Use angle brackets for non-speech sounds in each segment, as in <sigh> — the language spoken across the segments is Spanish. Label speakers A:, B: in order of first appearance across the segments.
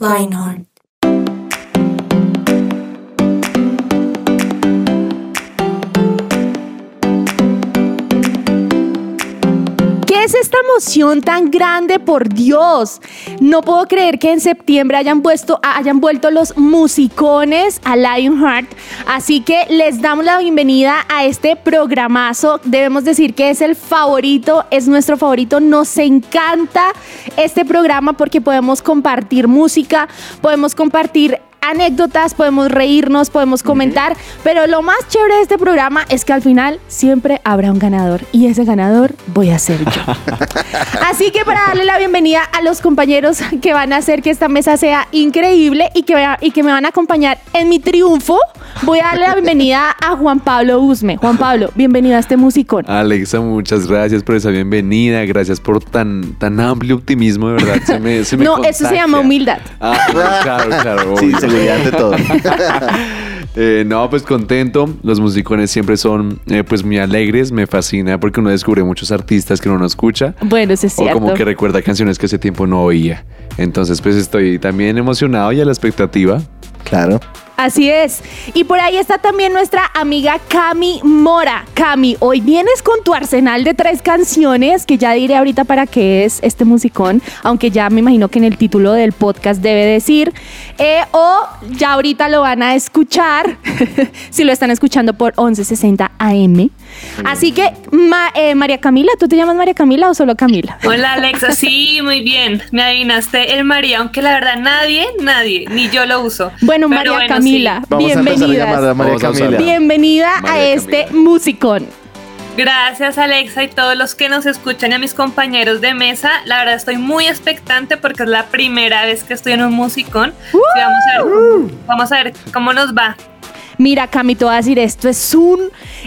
A: Lionheart.
B: Emoción tan grande, por Dios? No puedo creer que en septiembre hayan, puesto, hayan vuelto los musicones a Lionheart. Así que les damos la bienvenida a este programazo. Debemos decir que es el favorito, es nuestro favorito. Nos encanta este programa porque podemos compartir música, podemos compartir anécdotas, podemos reírnos, podemos comentar, pero lo más chévere de este programa es que al final siempre habrá un ganador y ese ganador voy a ser yo. <laughs> Así que para darle la bienvenida a los compañeros que van a hacer que esta mesa sea increíble y que, y que me van a acompañar en mi triunfo, voy a darle la bienvenida a Juan Pablo Usme. Juan Pablo, bienvenido a este musicón.
C: Alexa, muchas gracias por esa bienvenida, gracias por tan, tan amplio optimismo, de verdad. Se me, se me
B: no, eso se llama humildad.
C: Ah, claro, claro.
D: Sí,
C: obvio.
D: Seguridad ante todo.
C: Eh, no, pues contento. Los musicones siempre son eh, pues muy alegres. Me fascina porque uno descubre muchos artistas que uno no escucha.
B: Bueno, eso es
C: O
B: cierto.
C: como que recuerda canciones que hace tiempo no oía. Entonces pues estoy también emocionado y a la expectativa.
D: Claro.
B: Así es. Y por ahí está también nuestra amiga Cami Mora. Cami, hoy vienes con tu arsenal de tres canciones que ya diré ahorita para qué es este musicón, aunque ya me imagino que en el título del podcast debe decir, eh, o ya ahorita lo van a escuchar, <laughs> si lo están escuchando por 1160 AM. Así que, Ma- eh, María Camila, ¿tú te llamas María Camila o solo Camila?
E: Hola Alexa, sí, muy bien. Me adivinaste el María, aunque la verdad nadie, nadie, ni yo lo uso.
B: Bueno,
E: Pero
B: María. Camila,
D: Vamos a empezar a llamar a
B: bienvenidas.
D: María
C: Vamos a usarla.
D: Camila.
B: Bienvenida a este
C: Camila.
B: musicón.
E: Gracias Alexa y todos los que nos escuchan y a mis compañeros de mesa. La verdad estoy muy expectante porque es la primera vez que estoy en un musicón. Sí, vamos, a ver, vamos a ver cómo nos va.
B: Mira, Cami, te voy a decir, esto es un,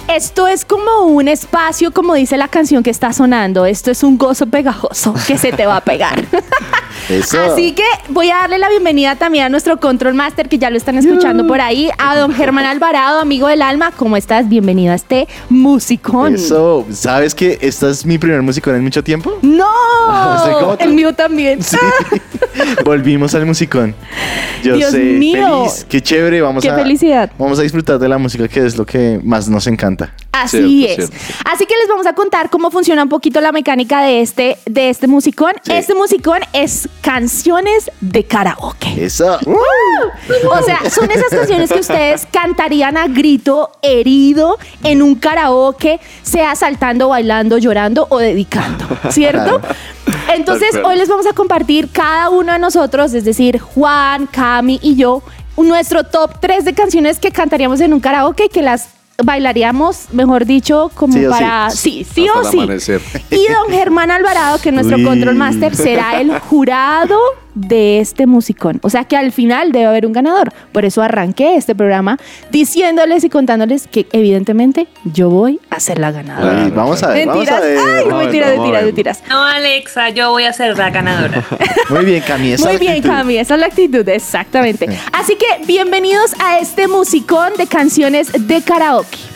B: esto es como un espacio, como dice la canción que está sonando, esto es un gozo pegajoso que se te va a pegar. <laughs>
D: Eso.
B: Así que voy a darle la bienvenida también a nuestro Control Master, que ya lo están escuchando por ahí, a don Germán Alvarado, amigo del alma. ¿Cómo estás? Bienvenido a este musicón.
D: Eso. ¿Sabes que esta es mi primer musicón en mucho tiempo?
B: ¡No! <laughs> El mío también.
D: Sí. <laughs> Volvimos al musicón. Yo
B: Dios
D: sé,
B: mío.
D: feliz, qué chévere, vamos
B: ¡Qué
D: a
B: felicidad!
D: Vamos a disfrutar de la música que es lo que más nos encanta.
B: Así
C: Cierto,
B: es.
C: cierto.
B: Así que les vamos a contar cómo funciona un poquito la mecánica de este, de este musicón.
D: Sí.
B: Este musicón es canciones de karaoke.
D: Eso.
B: O sea, son esas canciones que ustedes cantarían a grito herido en un karaoke, sea saltando, bailando, llorando o dedicando, ¿cierto? <laughs> Entonces, hoy les vamos a compartir cada uno de nosotros, es decir, Juan, Cami y yo, nuestro top 3 de canciones que cantaríamos en un karaoke y que las bailaríamos, mejor dicho, como
D: Sí sí.
B: para... Sí, sí,
C: Hasta
B: o sí.
C: amanecer.
B: Y don Germán Alvarado, que es nuestro
D: Uy.
B: control master, será el jurado de este musicón. O sea que al final debe haber un ganador. Por eso arranqué este programa diciéndoles y contándoles que evidentemente yo voy a ser la ganadora.
D: Vamos a ver, vamos
B: Mentiras.
D: a ver.
B: Ay,
C: ver,
B: mentiras, mentiras, mentiras.
E: No Alexa, yo voy a ser la ganadora. <laughs>
D: Muy bien, Cami. esa
B: Muy bien,
D: actitud.
B: Cami, esa es la actitud, exactamente. <laughs> Así que bienvenidos a este musicón de canciones de karaoke.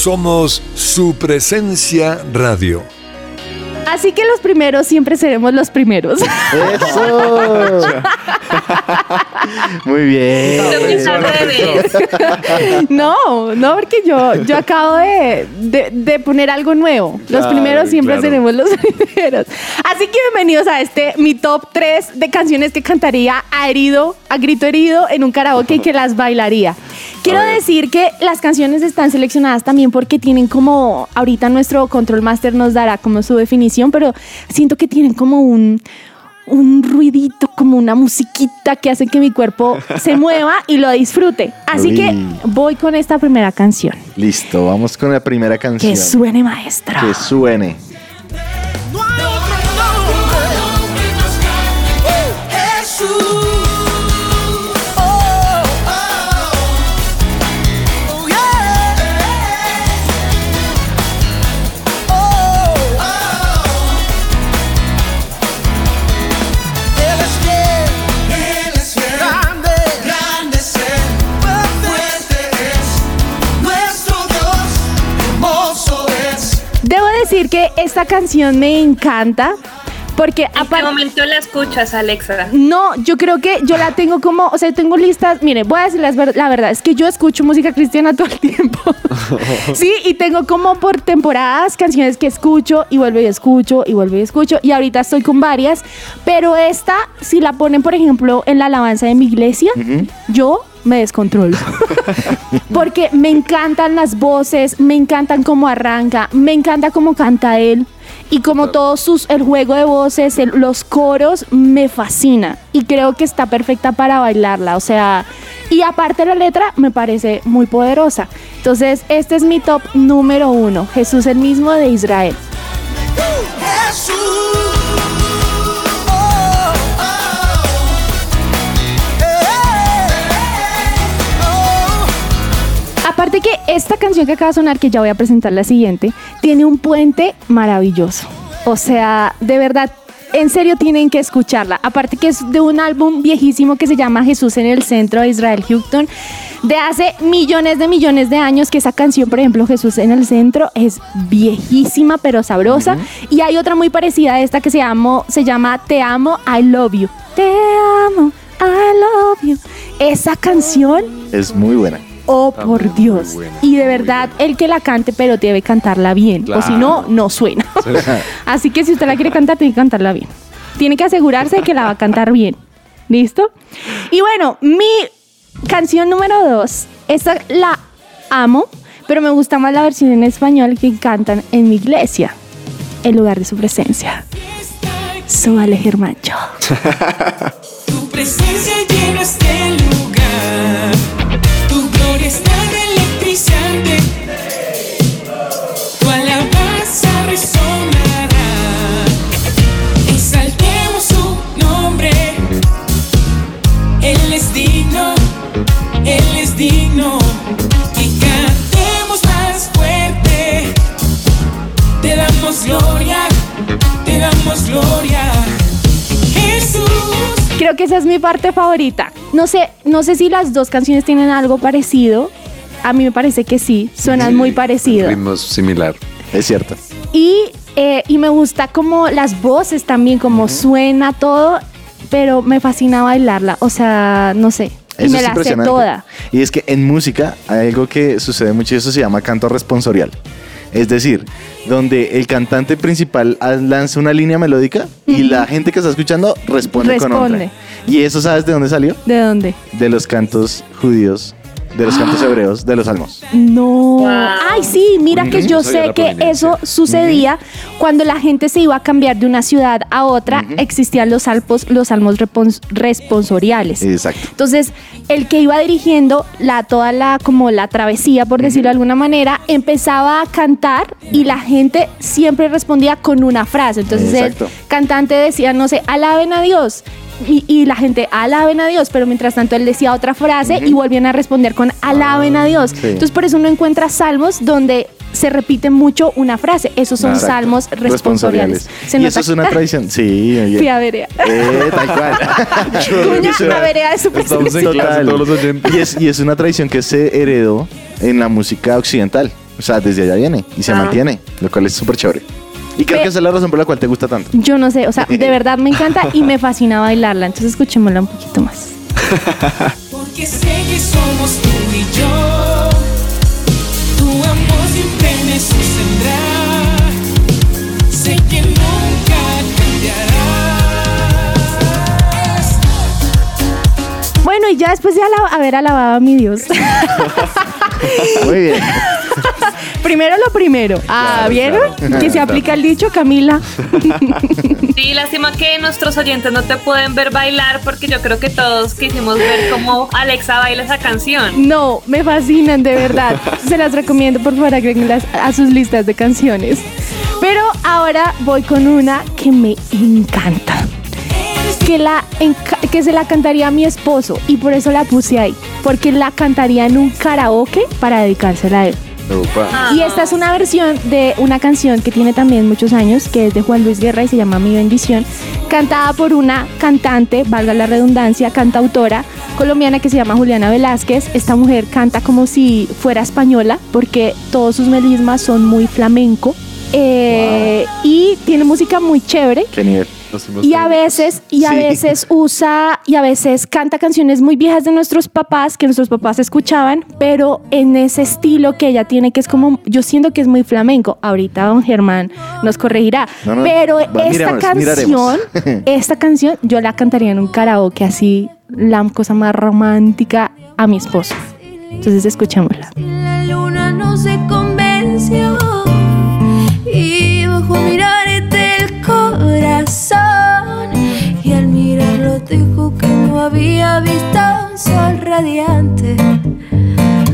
F: Somos su presencia radio.
B: Así que los primeros siempre seremos los primeros.
D: ¡Eso! <laughs> Muy bien. <laughs>
B: No, no, porque yo, yo acabo de, de- de poner algo nuevo. Los
C: Claro,
B: primeros siempre
C: claro.
B: seremos los <laughs> primeros. Así que bienvenidos a este, mi top 3 de canciones que cantaría a herido, a grito herido en un karaoke y que las bailaría. Quiero decir que las canciones están seleccionadas también porque tienen como, ahorita nuestro control master nos dará como su definición, pero siento que tienen como un, un ruidito, como una musiquita que hace que mi cuerpo se <laughs> mueva y lo disfrute. Así que voy con esta primera canción.
D: Listo, vamos con la primera canción.
B: Que suene maestra.
D: Que suene.
B: Decir que esta canción me encanta porque
E: ¿En qué momento la escuchas, Alexa?
B: No, yo creo que yo la tengo como, o sea, tengo listas, mire, voy a decir ver- la verdad, es que yo escucho música cristiana todo el tiempo. <laughs> sí, y tengo como por temporadas canciones que escucho y vuelvo y escucho y vuelvo y escucho y ahorita estoy con varias, pero esta, si la ponen, por ejemplo, en la alabanza de mi iglesia, yo me descontrolo. <laughs> Porque me encantan las voces, me encantan cómo arranca, me encanta cómo canta él. Y como todos sus, el juego de voces, el- los coros, me fascina. Y creo que está perfecta para bailarla. O sea, y aparte la letra me parece muy poderosa. Entonces, este es mi top número uno. Jesús el mismo de Israel.
A: Jesús.
B: Aparte que esta canción que acaba de sonar, que ya voy a presentar la siguiente, tiene un puente maravilloso. O sea, de verdad, en serio tienen que escucharla. Aparte que es de un álbum viejísimo que se llama Jesús en el centro de Israel Houghton, de hace millones de millones de años, que esa canción, por ejemplo, Jesús en el centro, es viejísima pero sabrosa. Y hay otra muy parecida a esta que se, llama, se llama Te amo, I love you. Te amo, I love you. Esa canción
D: Es muy buena.
B: Oh,
C: Está
B: por
C: muy,
B: Dios.
C: muy buena,
B: y de verdad,
C: buena.
B: el que la cante, pero debe cantarla bien. O si no, no suena. <laughs> Así que si usted la quiere cantar, tiene que cantarla bien. Tiene que asegurarse de que la va a cantar bien. ¿Listo? Y bueno, mi canción número dos. Esta la amo, pero me gusta más la versión en español que cantan en mi iglesia. El lugar de su presencia. Súbale, Germancho. <laughs>
F: Tu presencia llena este lugar.
B: Creo que esa es mi parte favorita. No sé, no sé si las dos canciones tienen algo parecido. A mí me parece que sí, suenan
C: Sí,
B: muy parecido.
C: Ritmo similar.
D: Es cierto.
B: Y, eh, y me gusta como las voces también, como suena todo, pero me fascina bailarla. O sea, no sé. Y
D: Eso
B: me
D: es
B: la sé
D: impresionante.
B: toda.
D: Y es que en música hay algo que sucede mucho y eso se llama canto responsorial. Es decir, donde el cantante principal ah, lanza una línea melódica y la gente que está escuchando responde, con
B: Responde.
D: otra. ¿Y eso sabes de dónde salió?
B: ¿De dónde?
D: De los cantos judíos, de los cantos hebreos, de los salmos.
B: No.
E: Wow.
B: Ay, sí, mira que yo sé
C: la
B: que eso sucedía cuando la gente se iba a cambiar de una ciudad a otra, existían los salmos, los salmos repons- responsoriales.
D: Exacto.
B: Entonces, el que iba dirigiendo la toda la como la travesía, por decirlo de alguna manera, empezaba a cantar y la gente siempre respondía con una frase. Entonces,
D: Exacto.
B: el cantante decía, no sé, alaben a Dios. Y, y la gente, alaben a Dios, pero mientras tanto él decía otra frase y volvían a responder con alaben a Dios.
D: Sí.
B: Entonces por eso uno encuentra salmos donde se repite mucho una frase. Esos son
D: Exacto.
B: salmos responsoriales. Se
D: Y
B: nota-
D: eso es una <laughs> tradición. Sí, oye.
B: Fui a ver.
D: Eh, tal cual. <laughs>
B: Cuña, la vereda de su
C: Estamos en
B: presencia.
C: clase todos los oyentes.
D: Y es, y es una tradición que se heredó en la música occidental. O sea, desde allá viene y se
E: Ah.
D: mantiene, lo cual es súper chévere. Y creo que esa es la razón por la cual te gusta tanto.
B: Yo no sé, o sea, de <laughs> verdad me encanta y me fascina bailarla. Entonces escuchémosla un poquito más. <laughs>
F: Porque sé que somos tú y yo. Tu amor siempre me sostendrá. Sé que nunca cambiarás.
B: Bueno, y ya después de haber alabado a mi Dios. <laughs>
D: Muy bien. <laughs>
B: primero lo primero. Ah,
C: Claro,
B: ¿vieron?
C: claro.
B: Que se aplica el dicho, Camila. <laughs> <laughs>
E: Sí, lástima que nuestros oyentes no te pueden ver bailar porque yo creo que todos quisimos ver cómo Alexa baila esa canción.
B: No, me fascinan, de verdad. Se las recomiendo, por favor, agréguenlas a sus listas de canciones. Pero ahora voy con una que me encanta. Que, la enca- que se la cantaría a mi esposo y por eso la puse ahí. Porque la cantaría en un karaoke para dedicársela a él.
C: Opa.
B: Y esta es una versión de una canción que tiene también muchos años, que es de Juan Luis Guerra y se llama Mi Bendición, cantada por una cantante, valga la redundancia, cantautora colombiana que se llama Juliana Velázquez. Esta mujer canta como si fuera española, porque todos sus melismas son muy flamenco. eh, Y tiene música muy chévere.
D: Qué nivel.
B: Y a veces, y a
D: Sí.
B: veces usa, y a veces canta canciones muy viejas de nuestros papás, que nuestros papás escuchaban, pero en ese estilo que ella tiene, que es como, yo siento que es muy flamenco. Ahorita don Germán nos corregirá.
D: No, no,
B: pero
D: va,
B: esta
D: miremos,
B: canción,
D: miraremos. <laughs>
B: esta canción, yo la cantaría en un karaoke así, la cosa más romántica a mi esposo. Entonces escuchémosla.
G: La luna no se convenció radiante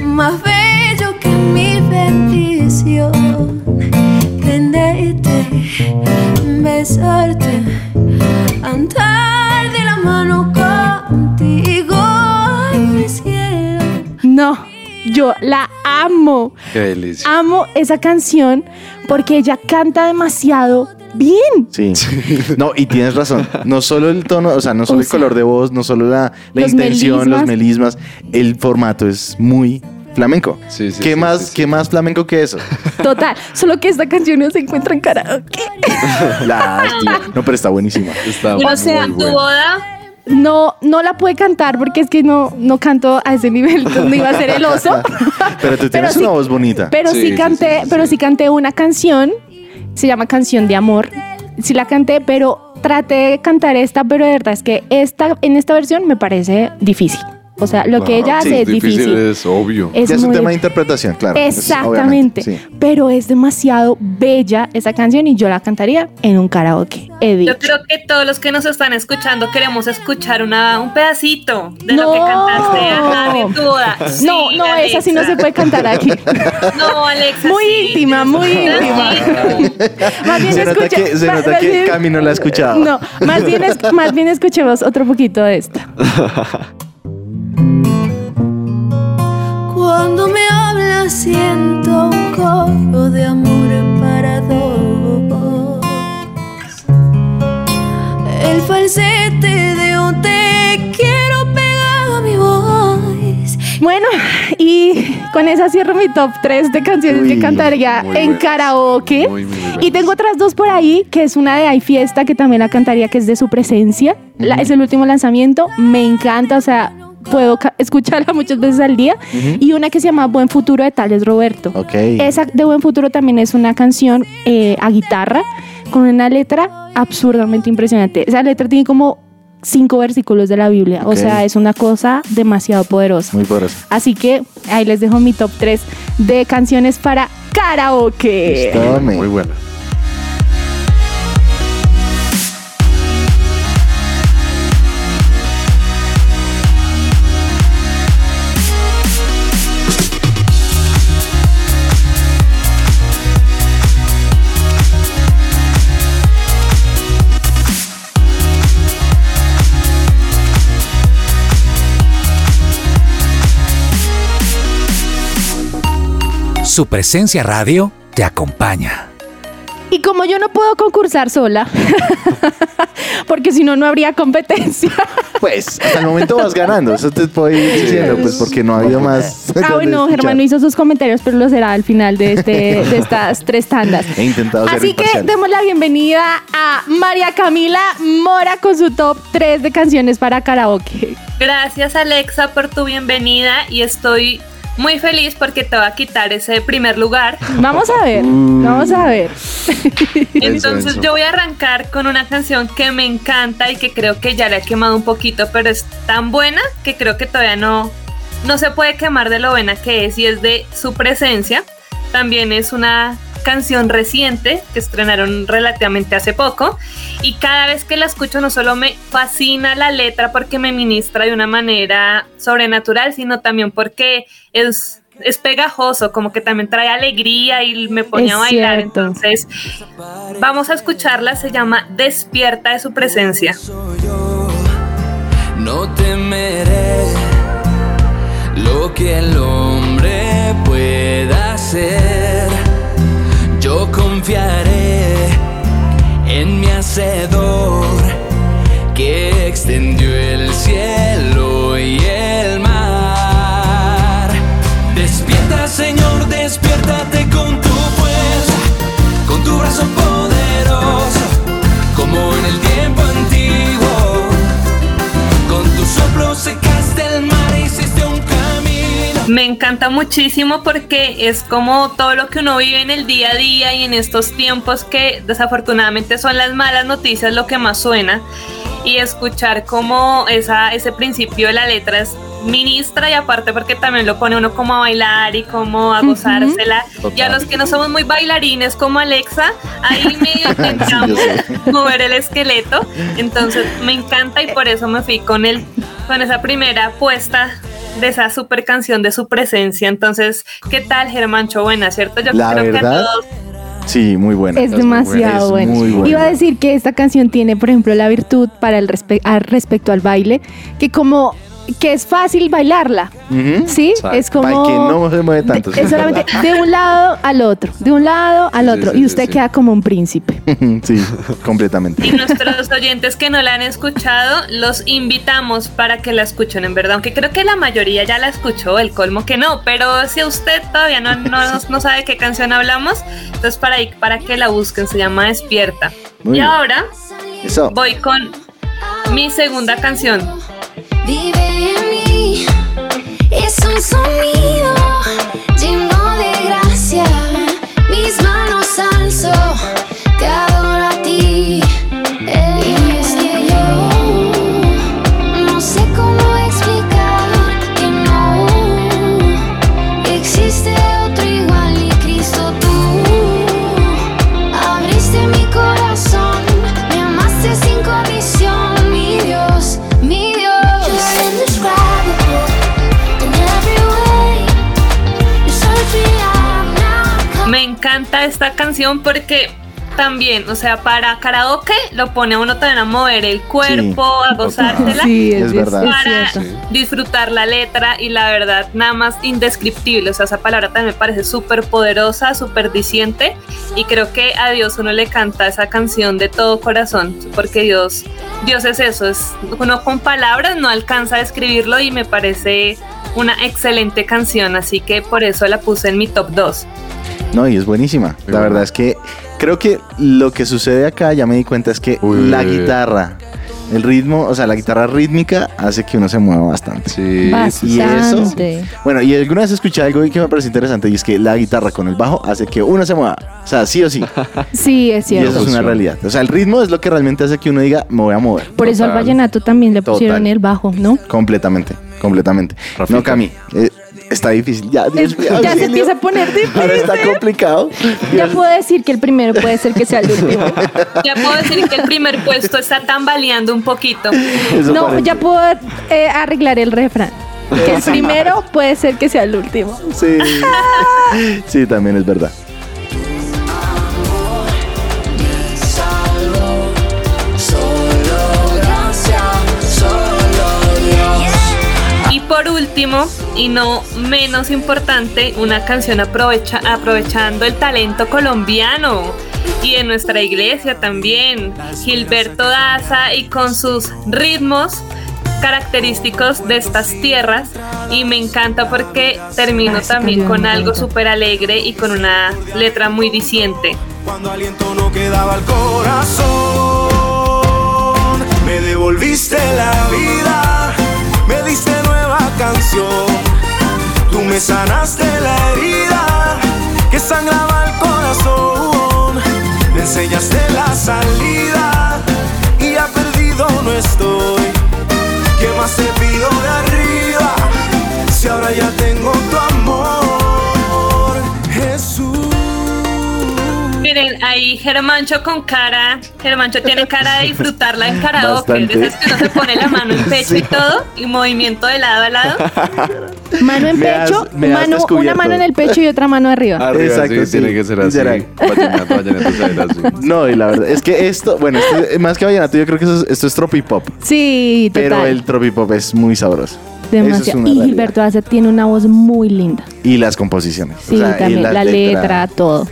G: más bello que mi bendición tenerte, besarte, andar de la mano contigo en mi cielo.
B: No, yo la amo.
C: Qué delicia.
B: Amo esa canción porque ella canta demasiado bien.
D: Sí. No, y tienes razón. No solo el tono, o sea, no solo
B: O
D: el color de voz, no solo la, la
B: los
D: intención, los
B: melismas.
D: el formato es muy flamenco.
C: Sí, sí,
D: ¿Qué,
C: sí,
D: más,
C: sí, sí.
D: ¿Qué más flamenco que eso?
B: Total, solo que esta canción no se encuentra en karaoke. <laughs>
D: Lástima. No, pero está buenísima.
C: Está
E: O sea, tu boda,
B: No, no la pude cantar porque es que no, no canto a ese nivel, <laughs> no iba a ser el oso.
D: Pero tú tienes
B: sí-
D: una voz bonita.
B: Pero
C: Sí,
B: sí,
C: sí,
B: canté,
C: sí, sí,
B: pero
C: sí.
B: sí canté una canción, se llama Canción de Amor. Sí la canté, pero traté de cantar esta, pero de verdad es que esta, en esta versión me parece difícil. O sea, lo que
C: No,
B: ella
C: sí,
B: hace es difícil.
C: Es obvio.
B: Es
D: ya es un
B: muy
D: tema de interpretación, claro. Es-
B: Exactamente.
D: obviamente, sí.
B: Pero es demasiado bella esa canción y yo la cantaría en un karaoke. He
E: yo creo que todos los que nos están escuchando queremos escuchar una, un pedacito de lo que
B: No.
E: cantaste ajá, en tu boda.
B: No,
E: Sí,
B: no, esa sí no se
E: Alexa.
B: puede cantar aquí. <laughs>
E: No, Alexa.
B: Muy
E: sí.
B: íntima, muy íntima. <laughs> Más bien
D: Se nota
B: escuche-
D: que, se nota
B: más
D: que
B: bien-
D: Cami no la ha escuchado.
B: No, más bien, es- más bien escuchemos otro poquito de esta. <laughs>
G: Cuando me hablas siento un coro de amor para dos. El falsete de un te quiero pegado a mi voz.
B: Bueno, y con esa cierro mi top 3 de canciones
D: Uy,
B: que cantaría
C: muy
B: en
C: buenas.
B: karaoke.
C: Muy, muy buenas.
B: y tengo otras dos por ahí, que es una de Hay Fiesta, que también la cantaría, que es de su presencia. La- es el último lanzamiento. Me encanta, o sea, puedo ca- escucharla muchas veces al día. Y una que se llama Buen Futuro de Tales Roberto.
D: Ok.
B: Esa de Buen Futuro también es una canción eh, a guitarra con una letra absurdamente impresionante. Esa letra tiene como cinco versículos de la Biblia. O sea, es una cosa demasiado poderosa.
D: Muy poderosa.
B: Así que ahí les dejo mi top 3 de canciones para karaoke.
C: Muy buena.
H: Su presencia radio te acompaña.
B: Y como yo no puedo concursar sola, <laughs> porque si no, no habría competencia. <laughs>
D: Pues, hasta el momento vas ganando. Eso te puedo ir diciendo, pues, porque no ha habido más. <laughs>
B: Ah, bueno, Germán no hizo sus comentarios, pero lo será al final de, este, de estas tres tandas.
D: He intentado ser
B: Así que demos la bienvenida a María Camila Mora con su top 3 de canciones para karaoke.
E: Gracias Alexa por tu bienvenida y estoy muy feliz porque te va a quitar ese primer lugar. <laughs>
B: Vamos a ver,
D: Mm.
B: vamos a ver.
E: Entonces
C: eso.
E: yo voy a arrancar con una canción que me encanta y que creo que ya la he quemado un poquito, pero es tan buena que creo que todavía no, no se puede quemar de lo buena que es y es de su presencia. También es una canción reciente que estrenaron relativamente hace poco y cada vez que la escucho no solo me fascina la letra porque me ministra de una manera sobrenatural, sino también porque es, es pegajoso, como que también trae alegría y me pone
B: Es
E: a bailar.
B: cierto.
E: Entonces, vamos a escucharla, se llama Despierta de su presencia.
F: soy yo. No temeré lo que el hombre pueda hacer. Confiaré en mi hacedor que extendió el cielo y el
E: Me encanta muchísimo porque es como todo lo que uno vive en el día a día y en estos tiempos que desafortunadamente son las malas noticias lo que más suena. Y escuchar como esa, ese principio de la letra es ministra y aparte porque también lo pone uno como a bailar y como a gozársela. Y a los que no somos muy bailarines como Alexa, ahí <laughs> medio intentamos
D: sé.
E: mover el esqueleto. Entonces me encanta y por eso me fui con el, con esa primera apuesta de esa super canción de su presencia. Entonces, ¿qué tal, Germancho? Buena, ¿cierto? Yo
D: La
E: creo que
D: verdad,
E: a todos
D: Sí, muy buena.
B: Es demasiado
D: Es buena.
B: Iba a decir que esta canción tiene, por ejemplo, la virtud para el respe- al respecto al baile, que como que es fácil bailarla,
D: Ujú.
B: ¿sí? Es como
D: Para que no se mueve tanto. sí,
B: es solamente de un lado al otro, de un lado al
C: Sí,
B: otro,
C: sí,
B: y
C: sí,
B: usted
C: sí.
B: queda como un príncipe. <laughs>
D: sí, completamente.
E: y nuestros oyentes que no la han escuchado, los invitamos para que la escuchen, en verdad. Aunque creo que la mayoría ya la escuchó, el colmo que no. Pero si usted todavía no, no, <laughs> no sabe qué canción hablamos, entonces para, ahí, para que la busquen, se llama Despierta.
D: Muy
E: y
D: bien.
E: ahora
D: Eso.
E: voy con mi segunda canción.
G: Vive en mí, es un sonido
E: porque también, o sea, para karaoke lo pone a uno también a mover el cuerpo, a gozársela.
B: Sí,
D: Es verdad.
E: para disfrutar la letra y la verdad nada más indescriptible, o sea, esa palabra también me parece súper poderosa, súper diciente y creo que a Dios uno le canta esa canción de todo corazón, porque Dios, Dios es eso, es uno con palabras no alcanza a describirlo y me parece una excelente canción, así que por eso la puse en mi top 2.
D: No, y es buenísima.
C: Muy
D: la
C: buena.
D: verdad es que creo que lo que sucede acá, ya me di cuenta, es que
C: Uy.
D: la guitarra, el ritmo, o sea, la guitarra rítmica hace que uno se mueva bastante.
C: Sí, sí,
D: Y eso,
B: Bastante.
D: bueno, y alguna vez escuché algo que me parece interesante y es que la guitarra con el bajo hace que uno se mueva. O sea, sí o sí. <laughs>
B: Sí, es
D: Y
B: cierto.
D: eso es una realidad. O sea, el ritmo es lo que realmente hace que uno diga, me voy a mover.
B: Por eso al vallenato también le pusieron
D: Total.
B: el bajo, ¿no?
D: Completamente, completamente.
C: Rafita.
D: No, Cami, eh, está difícil. Ya, Dios mío,
B: ya se empieza a poner difícil.
D: Ahora está complicado.
B: Ya puedo decir que el primero puede ser que sea el último.
E: Ya puedo decir que el primer puesto está tambaleando un poquito.
D: Eso
B: No,
D: parece.
B: ya puedo eh, arreglar el refrán. Que el primero puede ser que sea el último.
D: Sí. <laughs> Sí, también es verdad.
E: Por último, y no menos importante, una canción aprovecha, aprovechando el talento colombiano. y en nuestra iglesia también. Gilberto Daza y con sus ritmos característicos de estas tierras y me encanta porque termino también con algo súper alegre y con una letra muy diciente.
A: Cuando aliento no quedaba el corazón, me devolviste la vida, me diste canción. Tú me sanaste la herida que sangraba el corazón. Me enseñaste la salida y ya perdido no estoy. ¿Qué más te pido de arriba? Si ahora ya tengo
E: ahí Germancho con cara, Germancho tiene cara de disfrutarla en karaoke,
D: Bastante.
E: de esas que uno se pone la mano en pecho y todo, y movimiento de lado a lado.
B: Mano en
D: Me has-
B: pecho,
D: has
B: mano, una mano en el pecho y otra mano arriba.
C: Arriba,
D: Exacto,
C: sí,
D: sí.
C: tiene que ser así.
D: Literal.
C: Vallenato, vallenato, saber así.
D: No, y la verdad es que esto, bueno, esto- más que vallenato, yo creo que eso es- esto es tropipop.
B: Sí, total.
D: Pero el tropipop es muy sabroso. Eso es
B: Demasiado. Y. Gilberto Daza tiene una voz muy linda.
D: Y las composiciones.
B: Sí,
D: O sea, y
B: también. La letra, todo.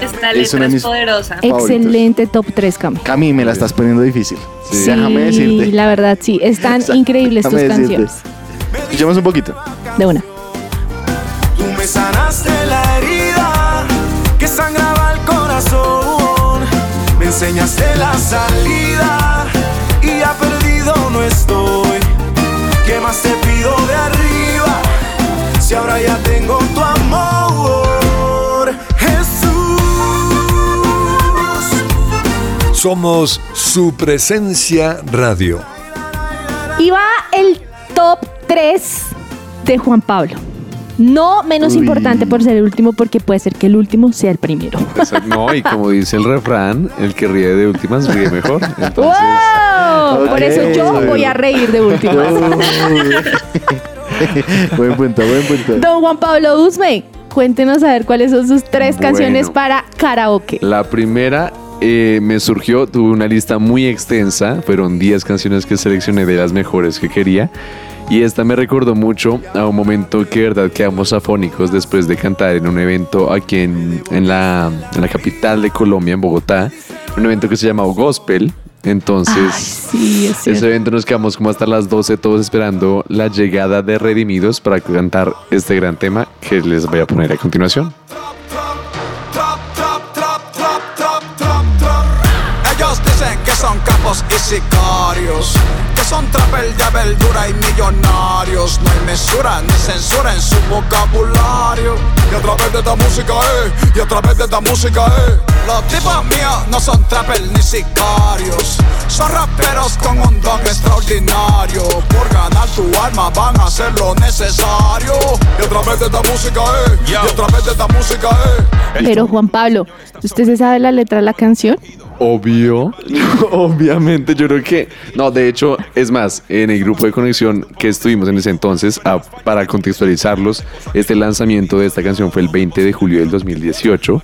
E: Esta
D: Es
E: letra
D: una de
E: es
D: mis-
E: poderosa.
B: Excelente top 3, Cami.
D: Cami, me la estás poniendo difícil.
C: Sí.
D: Déjame decirte.
B: la verdad, sí. Están increíbles tus
D: decirte.
B: canciones.
D: Escuchemos un poquito.
B: De una.
A: Tú me sanaste la herida que sangraba el corazón. Me enseñaste la salida y ya perdido no estoy. ¿Qué más te pido de arriba? Si ahora ya tengo
H: Somos su presencia radio.
B: Y va el top 3 de Juan Pablo. No menos
D: Uy.
B: importante por ser el último, porque puede ser que el último sea el primero.
C: Eso- no, y como dice el refrán, el que ríe de últimas ríe mejor. <laughs> Entonces,
B: ¡Wow! Por eso yo voy a reír de último. <laughs>
D: buen punto, buen punto.
B: Don Juan Pablo Usme, cuéntenos a ver cuáles son sus tres
C: Bueno.
B: canciones para karaoke.
C: la primera eh, me surgió, tuve una lista muy extensa, fueron 10 canciones que seleccioné de las mejores que quería. Y esta me recordó mucho a un momento que de verdad quedamos afónicos después de cantar en un evento aquí en, en la, en la capital de Colombia, en Bogotá, un evento que se llamaba Gospel. Entonces,
B: Ay, sí, es
C: ese evento nos quedamos como hasta las 12 todos esperando la llegada de Redimidos para cantar este gran tema que les voy a poner a continuación.
A: Son capos y sicarios, que son trapel de verdura y millonarios. No hay mesura ni censura en su vocabulario. Y a través de esta música, eh, y a través de esta música, eh. Los tipos míos no son trapel ni sicarios, son raperos con un don extraordinario. Por ganar tu alma van a hacer lo necesario. Y a través de esta música, eh, y a través de esta música, eh.
B: Pero Juan Pablo, ¿usted se sabe la letra de la canción?
C: Obvio, <laughs> obviamente, yo creo que, no, de hecho, es más, en el grupo de conexión que estuvimos en ese entonces, para contextualizarlos, este lanzamiento de esta canción fue el 20 de julio del 2018,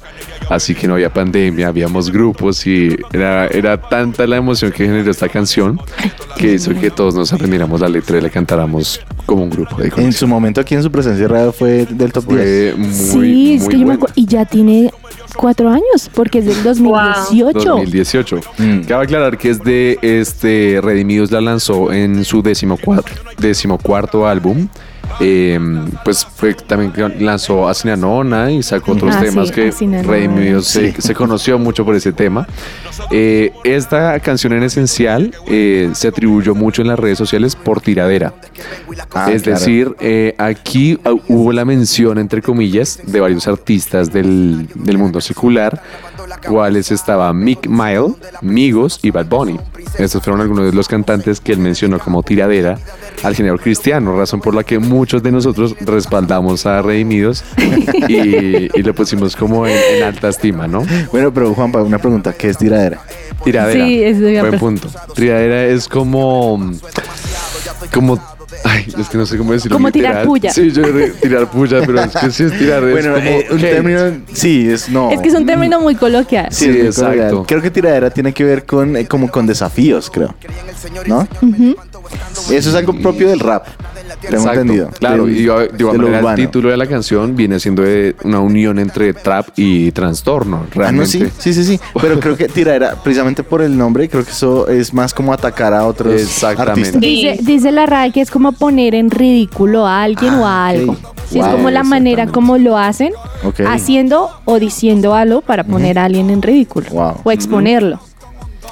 C: así que no había pandemia, habíamos grupos y era, era tanta la emoción que generó esta canción que hizo que todos nos aprendiéramos la letra y la cantáramos como un grupo de
D: En
C: conexión.
D: su momento aquí en su presencia radio fue del top 10.
C: Fue muy,
B: sí, es
C: muy
B: que yo me acuerdo. Y ya tiene cuatro años, porque es del 2018.
C: 2018.
D: Mm.
C: Cabe aclarar que es de este Redimidos la lanzó en su decimocuatro, decimocuarto álbum. Eh, pues fue también que lanzó a Sinanona y sacó otros
B: Ah,
C: temas
B: sí,
C: que. Redimidos se, se conoció mucho por ese tema. Eh, esta canción en esencial eh, se atribuyó mucho en las redes sociales por tiradera.
D: Ah,
C: es
D: claro.
C: decir, eh, aquí hubo la mención, entre comillas, de varios artistas del, del mundo secular, cuales estaba Mick Mile, Migos y Bad Bunny. Estos fueron algunos de los cantantes que él mencionó como tiradera al género cristiano, razón por la que muchos de nosotros respaldamos a Redimidos y, y lo pusimos como en, en alta estima, ¿no?
D: Bueno, pero Juanpa, una pregunta, ¿qué es tiradera?
C: Tiradera.
B: Sí, iba a
C: Buen punto. Tiradera es como. Como. Ay, es que no sé cómo decirlo.
B: Como tirar puya.
C: Sí, yo creo que tirar puya, pero es que sí es tirar. es
D: bueno,
C: como
D: eh, un
C: hate.
D: término, sí, es no.
B: Es que es un término muy coloquial.
C: Sí,
D: es muy
C: exacto.
D: coloquial. Creo que tiradera tiene que ver con eh, como con desafíos, creo. ¿No? Eso es algo propio del rap. Tengo entendido.
C: Claro,
D: Del-
C: y de igual
D: de
C: manera el título de la canción viene siendo de una unión entre trap y trastorno,
D: Ah, no,
C: realmente.
D: sí, sí, sí, sí. Pero creo que tiradera, precisamente por el nombre, creo que eso es más como atacar a otros
C: Exactamente.
D: artistas.
B: Dice, dice la RAE que es como poner en ridículo a alguien o a
D: Ah,
B: algo. Sí, es como la manera como lo hacen, haciendo o diciendo algo para poner a alguien en ridículo
D: Wow.
B: o exponerlo.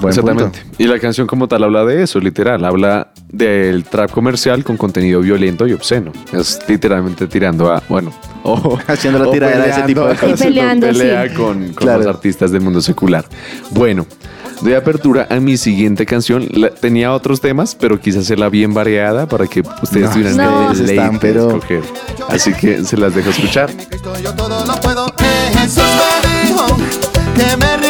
D: Buen
C: Exactamente.
D: punto.
C: Y la canción como tal habla de eso, literal. Habla del trap comercial con contenido violento y obsceno. Es literalmente tirando a, bueno, o, <laughs>
D: Haciendo la tiradera de ese tipo de <laughs>
B: cosas. Y peleando,
C: pelea
B: sí.
C: con, con
D: Claro.
C: los artistas del mundo secular. Bueno, doy apertura a mi siguiente canción. La- tenía otros temas, pero quise hacerla bien variada para que ustedes
D: No,
C: tuvieran
B: no.
D: Están, pero-
C: escoger. Así que se las dejo escuchar.
I: Yo todo lo puedo. Que Jesús me dijo que me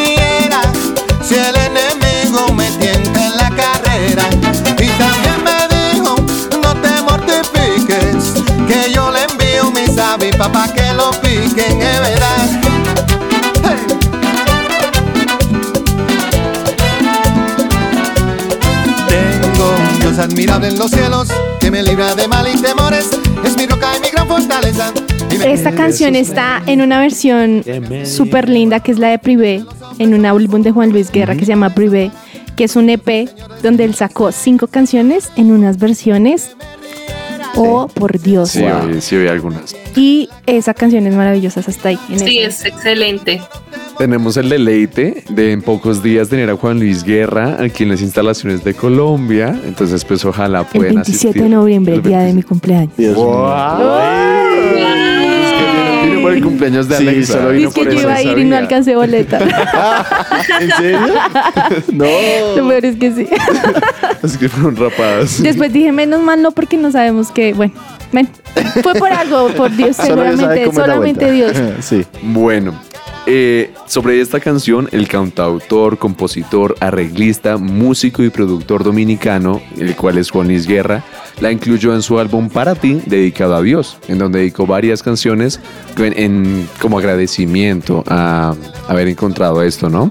I: admirable en los cielos, que me libra de mal y temores, es mi roca y mi gran fortaleza. Y me-
B: Esta canción está en una versión súper linda que es la de Privé, en un álbum de Juan Luis Guerra que se llama Privé, que es un EP donde él sacó cinco canciones en unas versiones. Oh, por Dios.
C: Sí, sí, oí algunas.
B: Y esa canción es maravillosa hasta ahí. en
E: Sí,
B: ese-
E: es excelente.
C: Tenemos el deleite de en pocos días tener a Juan Luis Guerra aquí en las instalaciones de Colombia. Entonces, pues ojalá
B: el
C: puedan
B: 27
C: asistir.
B: de noviembre, el
C: El
B: día de mi
C: 27.
B: cumpleaños.
D: Dios mío.
C: Es que vino- vino por el cumpleaños de
D: Sí,
C: Alexa.
D: solo vino
B: Dice que
D: por
B: yo
D: eso,
B: iba a ir y no
C: sabía.
B: alcancé boleta. <laughs>
D: ¿En serio? <laughs>
B: Lo
D: no.
B: peor es que sí. <laughs>
C: Así que fueron rapadas.
B: Después dije, menos mal no, porque no sabemos que, bueno, ven, fue por algo, por Dios,
D: Solo Dios sabe
B: seguramente,
D: cómo es la
B: solamente
D: vuelta.
B: Dios.
D: Sí.
C: Bueno, eh, sobre esta canción, el cantautor, compositor, arreglista, músico y productor dominicano, el cual es Juan Luis Guerra, la incluyó en su álbum Para ti, dedicado a Dios, en donde dedicó varias canciones en, en- como agradecimiento a haber encontrado esto, ¿no?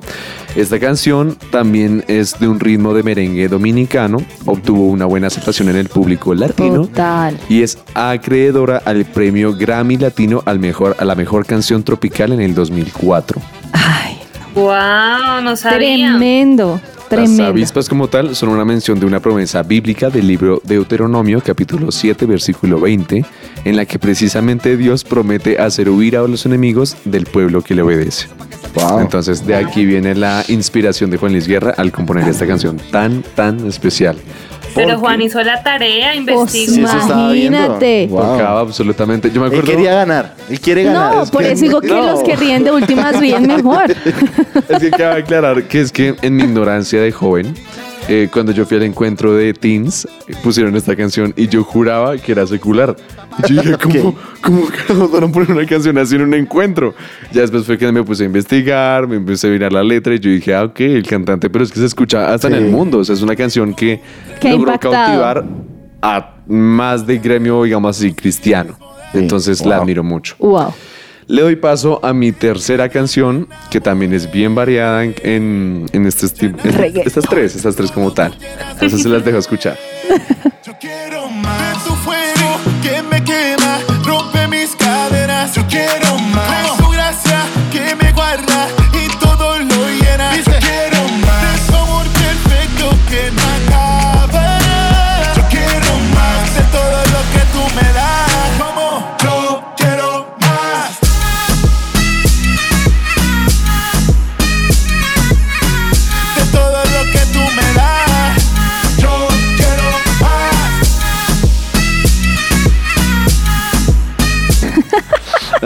C: Esta canción también es de un ritmo de merengue dominicano, obtuvo una buena aceptación en el público latino
B: Total.
C: y es acreedora al premio Grammy Latino al mejor, a la mejor canción tropical en el 2004.
B: Ay,
E: Wow, no sabía.
B: tremendo,
C: Las avispas como tal son una mención de una promesa bíblica del libro Deuteronomio capítulo 7 versículo 20 en la que precisamente Dios promete hacer huir a los enemigos del pueblo que le obedece.
D: Wow.
C: Entonces de aquí viene la inspiración de Juan Luis Guerra al componer esta canción tan tan especial.
E: Pero Juan hizo la tarea,
B: Pues,
E: investigó.
B: Imagínate.
D: Wow.
C: Tocaba absolutamente. Yo me
D: Él
C: acuerdo.
D: quería ganar. Él quiere ganar.
B: No,
D: Es
B: por
D: que-
B: eso digo que
D: No.
B: los que ríen de últimas ríen mejor. <laughs>
C: Es que cabe aclarar que es que en mi ignorancia de joven, eh, cuando yo fui al encuentro de teens, pusieron esta canción y yo juraba que era secular. Y yo dije, <laughs> ¿cómo. ¿cómo carajos van a poner una canción así en un encuentro? Ya después fue que me puse a investigar, me empecé a mirar la letra y yo dije, ah, ok, el cantante, pero es que se escucha hasta en
D: Sí.
C: el mundo. O sea, es una canción que,
B: ha
C: logró
B: impactado.
C: cautivar a más de gremio, digamos así, cristiano.
D: Sí.
C: Entonces la
D: Wow.
C: admiro mucho.
B: Wow.
C: Le doy paso a mi tercera canción, que también es bien variada en, en, en este estilo. Estas tres, estas tres como tal. Entonces se las dejo escuchar.
I: Yo quiero más de tu fuego que me quema,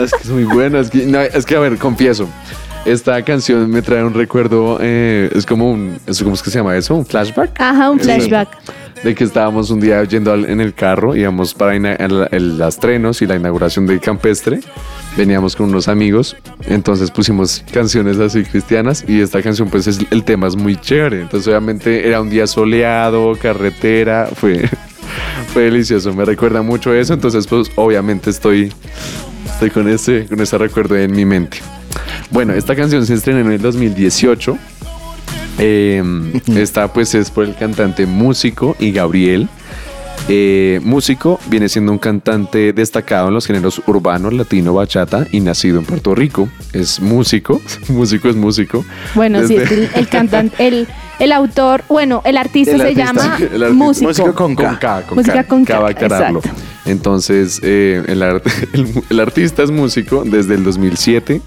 C: Es que es muy buena. Es que, no, es que, a ver, confieso. Esta canción me trae un recuerdo, eh, es como un, es- ¿cómo es que se llama eso? ¿Un flashback?
B: Ajá, un flashback.
C: De que estábamos un día yendo al- en el carro, íbamos para ina- el, el- las trenos y la inauguración del campestre. Veníamos con unos amigos, entonces pusimos canciones así cristianas y esta canción pues es, el tema es muy chévere. Entonces obviamente era un día soleado, carretera, fue, <laughs> fue delicioso, me recuerda mucho eso, entonces pues obviamente estoy, estoy con, ese, con ese recuerdo en mi mente. Bueno, esta canción se estrenó en el 2018. Eh, <laughs> esta pues es por el cantante músico y Gabriel. Eh, músico, viene siendo un cantante destacado en los géneros urbanos, latino, bachata y nacido en Puerto Rico. Es músico, <laughs> músico es músico.
B: Bueno, sí, el, el cantante, el, el autor, bueno, el artista
D: El
B: se
D: artista,
B: llama <laughs>
C: artista-
B: músico.
D: Músico con
C: Con
D: K.
C: K, con
B: Música
C: K.
B: con
C: K
B: exacto.
C: Entonces, eh, el, art- <laughs> el mu- el artista es músico desde el 2007.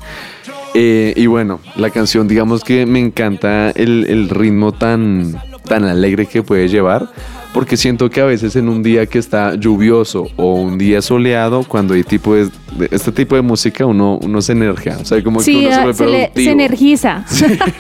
C: Eh, y bueno, la canción, digamos que me encanta el, el ritmo tan, tan alegre que puede llevar, porque siento que a veces en un día que está lluvioso o un día soleado, cuando hay tipo de, de- este tipo de música, uno, uno se energia. O sea, como que uno se
B: ah, se, le- se energiza.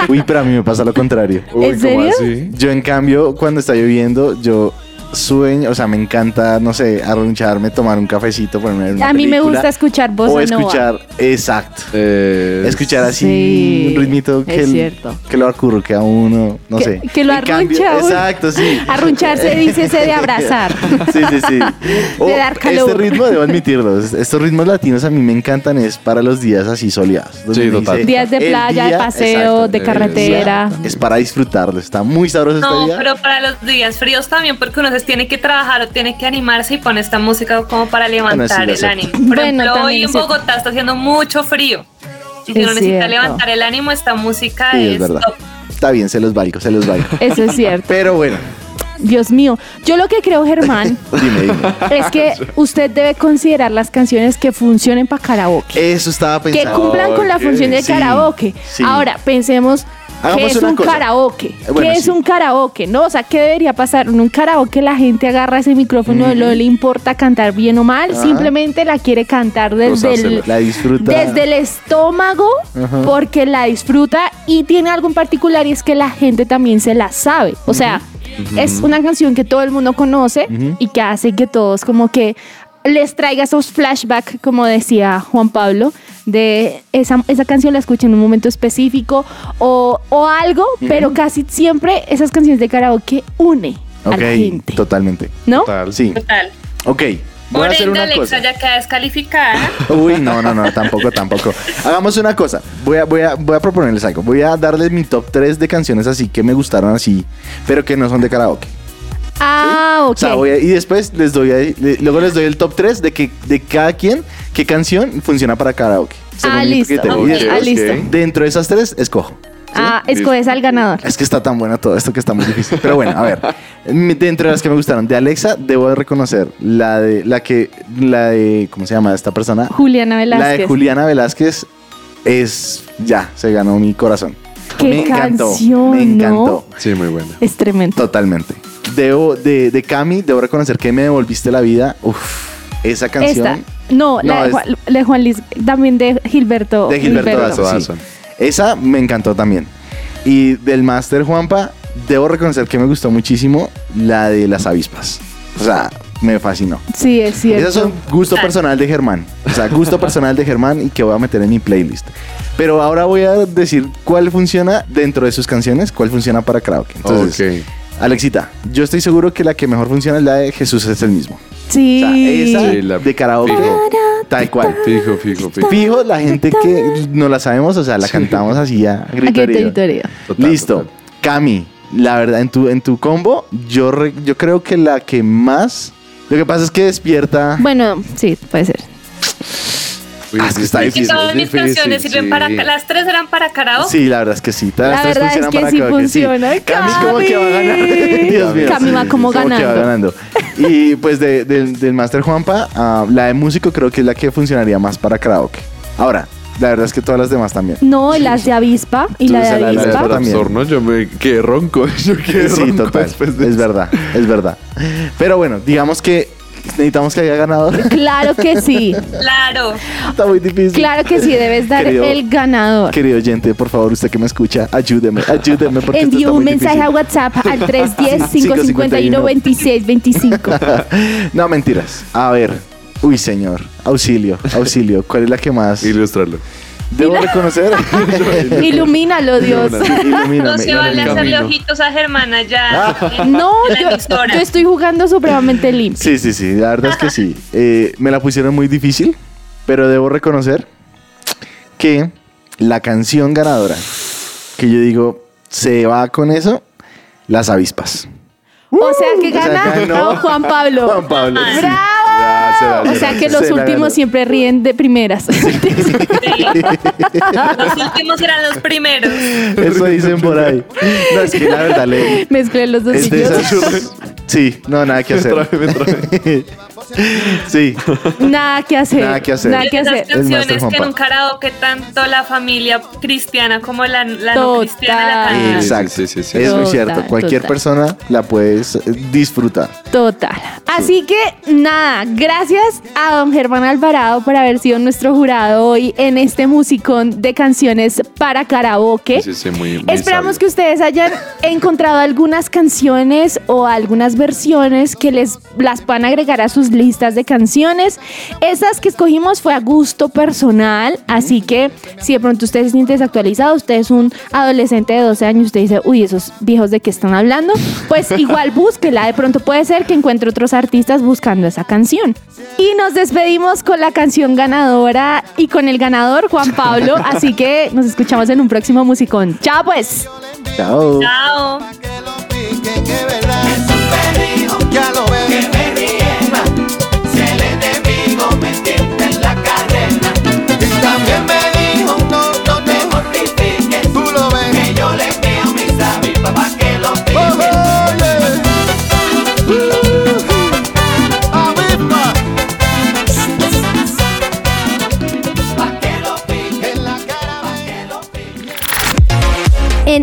D: Uy, pero a mí me pasa lo contrario.
C: Uy,
B: ¿En
C: ¿cómo
B: serio?
C: así?
D: Yo, en cambio, cuando está lloviendo, yo sueño, o sea, me encanta, no sé, arruncharme, tomar un cafecito, ponerme a ver una
B: A mí me gusta escuchar bossa
D: O
B: nova.
D: escuchar, exacto.
C: Eh,
D: Escuchar así
B: Sí,
D: un ritmito que,
B: es
D: el-
B: cierto.
D: que lo acurruque a uno, no
B: Que-
D: sé.
B: que lo
D: cambio-
B: arruncha a uno.
D: Exacto, sí.
B: Arruncharse, <laughs> dícese de abrazar.
D: Sí, sí, sí. <laughs> O
B: dar calor.
D: Este ritmo, debo admitirlo, es- estos ritmos latinos a mí me encantan, es para los días así soleados.
C: Sí, total.
D: dice,
B: Días de playa, de paseo,
D: exacto,
B: de carretera.
D: Es para disfrutarlo, está muy sabroso
E: No,
D: este día.
E: pero para los días fríos también, porque uno se tiene que trabajar o tiene que animarse y pone esta música como para levantar
D: Bueno, sí, lo
E: el ánimo. <laughs> Por
B: Bueno,
E: ejemplo, hoy en. Bogotá está haciendo mucho frío. Y si
B: Es
E: uno necesita
B: cierto.
E: levantar el ánimo, esta música
D: Sí,
E: es,
D: es verdad.
E: top.
D: Está bien, se los valgo, se los valgo.
B: Eso es cierto. <laughs>
D: Pero bueno,
B: Dios mío. Yo lo que creo, Germán, <laughs>
D: dime, dime.
B: es que usted debe considerar las canciones que funcionen para karaoke.
D: Eso estaba
B: Que
D: pensando.
B: cumplan con la función del
D: sí,
B: karaoke.
D: sí.
B: Ahora, pensemos. ¿Qué es
D: una
B: un
D: cosa.
B: karaoke?
D: Eh, bueno,
B: ¿Qué es
D: sí.
B: un karaoke? ¿No? O sea, ¿qué debería pasar? En un karaoke la gente agarra ese micrófono, no le importa cantar bien o mal,
D: Ajá.
B: simplemente la quiere cantar desde el,
C: Gozársela.
D: La disfruta.
B: desde el estómago
D: Ajá.
B: porque la disfruta y tiene algo en particular y es que la gente también se la sabe. O sea, es una canción que todo el mundo conoce y que hace que todos como que les traiga esos flashbacks, como decía Juan Pablo, de esa, esa canción la escucha en un momento específico o, o algo, pero casi siempre esas canciones de karaoke une a la gente,
D: totalmente.
B: ¿no?
C: Total.
D: Sí,
E: Total.
D: ok. Voy
E: Por
D: a hacer
E: ende,
D: una
E: Alexa
D: cosa.
E: ya queda descalificada. <laughs>
D: Uy, no, no, no, tampoco, tampoco. Hagamos una cosa. Voy a, voy, a, voy a proponerles algo. Voy a darles mi top 3 de canciones así que me gustaron así, pero que no son de karaoke.
B: Ah, ok.
D: O sea, voy a- y después les doy ahí- le- luego les doy el top 3 de que de cada quien qué canción funciona para karaoke. según
B: ah,
D: mi
B: listo.
D: criterio. Y
B: ok,
D: después,
B: ah, listo.
D: Dentro de esas tres, escojo.
B: Ah, escoges al ganador.
D: Es que está tan bueno todo esto que está muy difícil. Pero bueno, a ver. mi- Dentro de las que me gustaron de Alexa, debo de reconocer la de la que la de ¿cómo se llama esta persona?
B: Juliana Velázquez.
D: La de Juliana Velázquez es ya, se ganó mi corazón.
B: Qué
D: me encantó,
B: canción,
D: me
B: ¿no?
D: encantó.
C: Sí, muy buena.
B: Es tremendo.
D: Totalmente. Debo de de Cami, debo reconocer que me devolviste la vida. Uf, esa canción
B: Esta. No, la,
D: No,
B: de
D: es-
B: Juan, la de Juan Luis, también de Gilberto.
D: de Gilberto Dazo, sí.
C: Dazo.
D: Esa me encantó también. Y del Master Juanpa, debo reconocer que me gustó muchísimo la de las avispas. O sea, me fascinó.
B: Sí, es cierto.
D: Esas son gusto personal de Germán. O sea, gusto personal de Germán y que voy a meter en mi playlist. Pero ahora voy a decir cuál funciona dentro de sus canciones, cuál funciona para karaoke. Entonces,
C: ok.
D: Alexita, yo estoy seguro que la que mejor funciona es la de Jesús es el mismo.
B: Sí.
D: O sea, esa
C: Sí, la-
D: de karaoke,
C: Fijo.
D: tal cual.
C: Fijo, fijo, fijo.
D: Fijo, la gente que no la sabemos, o sea, la cantamos así a
B: Aquí
D: griterío.
B: territorio.
C: Total,
D: Listo.
C: total.
D: Cami, la verdad, en tu, en tu combo, yo, re- yo creo que la que más. Lo que pasa es que despierta.
B: Bueno, sí, puede ser.
C: Uy,
D: Ah, es que está
E: Y
D: difícil,
E: todas
C: es
E: mis
C: difícil,
E: canciones sirven
C: sí.
E: para. Las tres eran para karaoke.
D: Sí, la verdad es que sí. Todas
B: La
D: las tres
B: verdad es
D: funcionan
B: que
D: para
B: sí
D: karaoke,
B: funciona.
D: Cami como que va a ganar.
B: Cami. <laughs>
D: Dios mío.
B: Cami va como
D: que va
B: ganando.
D: ganando. Y pues de- del- del Master Juanpa, ah, la de músico creo que es la que funcionaría más para karaoke. Ahora, la verdad es que todas las demás también.
B: No, las de avispa y la de
D: la- la de
B: avispa.
D: Avispa también.
C: Trastorno, yo me quedé ronco. <laughs> Yo quedé
D: Sí,
C: ronco
D: total.
C: después de
D: Es
C: eso.
D: verdad, es verdad. Pero bueno, digamos que necesitamos que haya ganador. <laughs>
B: Claro que sí.
E: Claro.
D: Está muy difícil.
B: Claro que sí, debes dar
D: Querido-
B: el ganador.
D: Querido oyente, por favor, usted que me escucha, ayúdeme, ayúdeme porque esto
B: Envío
D: está
B: un
D: muy
B: mensaje a
D: difícil.
B: WhatsApp al <laughs> 310-551-2625.
D: No, mentiras. A ver. Uy, señor. Auxilio, auxilio. ¿Cuál es la que más?
C: Ilustrarlo.
D: Debo reconocer. <laughs>
B: Ilumínalo, Dios.
D: Ilumíname.
E: No se vale hacerle
C: camino.
E: ojitos a Germana ya. en-
B: No, yo, yo estoy jugando supremamente limpio.
D: Sí, sí, sí. La verdad es que sí. Eh, me la pusieron muy difícil, pero debo reconocer que la canción ganadora, que yo digo, se va con eso, las avispas.
B: O sea que
D: O sea,
B: gana
D: ganó
B: Juan Pablo.
D: Juan Pablo. sí.
B: ¡Bravo! O sea que los últimos siempre ríen de primeras.
E: Sí. <laughs> <laughs> Los últimos eran los primeros.
D: Eso dicen por ahí. No, es que la verdad le.
B: Mezclé los dos
D: Sí, no, nada que hacer. <laughs> sí,
B: Nada que hacer.
D: Nada que hacer.
B: Nada que hacer.
D: Maestro
E: canciones que en un karaoke tanto la familia cristiana como la, la no cristiana la cantan.
D: exacto.
C: sí, sí, sí.
D: Es muy cierto. Cualquier
B: total.
D: persona la puedes eh, disfrutar.
B: Total. Así que nada, gracias a don Germán Alvarado por haber sido nuestro jurado hoy en este musicón de canciones para karaoke.
C: Sí, sí, muy- muy
B: Esperamos
C: sabio.
B: que ustedes hayan encontrado algunas canciones o algunas versiones que les las puedan agregar a sus listas de canciones. Esas que escogimos fue a gusto personal, así que si de pronto usted se siente desactualizado, usted es un adolescente de 12 años, usted dice, uy, esos viejos de qué están hablando, pues <laughs> igual búsquela, de pronto puede ser que encuentre otros artistas buscando esa canción. Y nos despedimos con la canción ganadora y con el ganador, Juan Pablo, <laughs> así que nos escuchamos en un próximo musicón. Chao pues.
D: Chao.
E: Chao.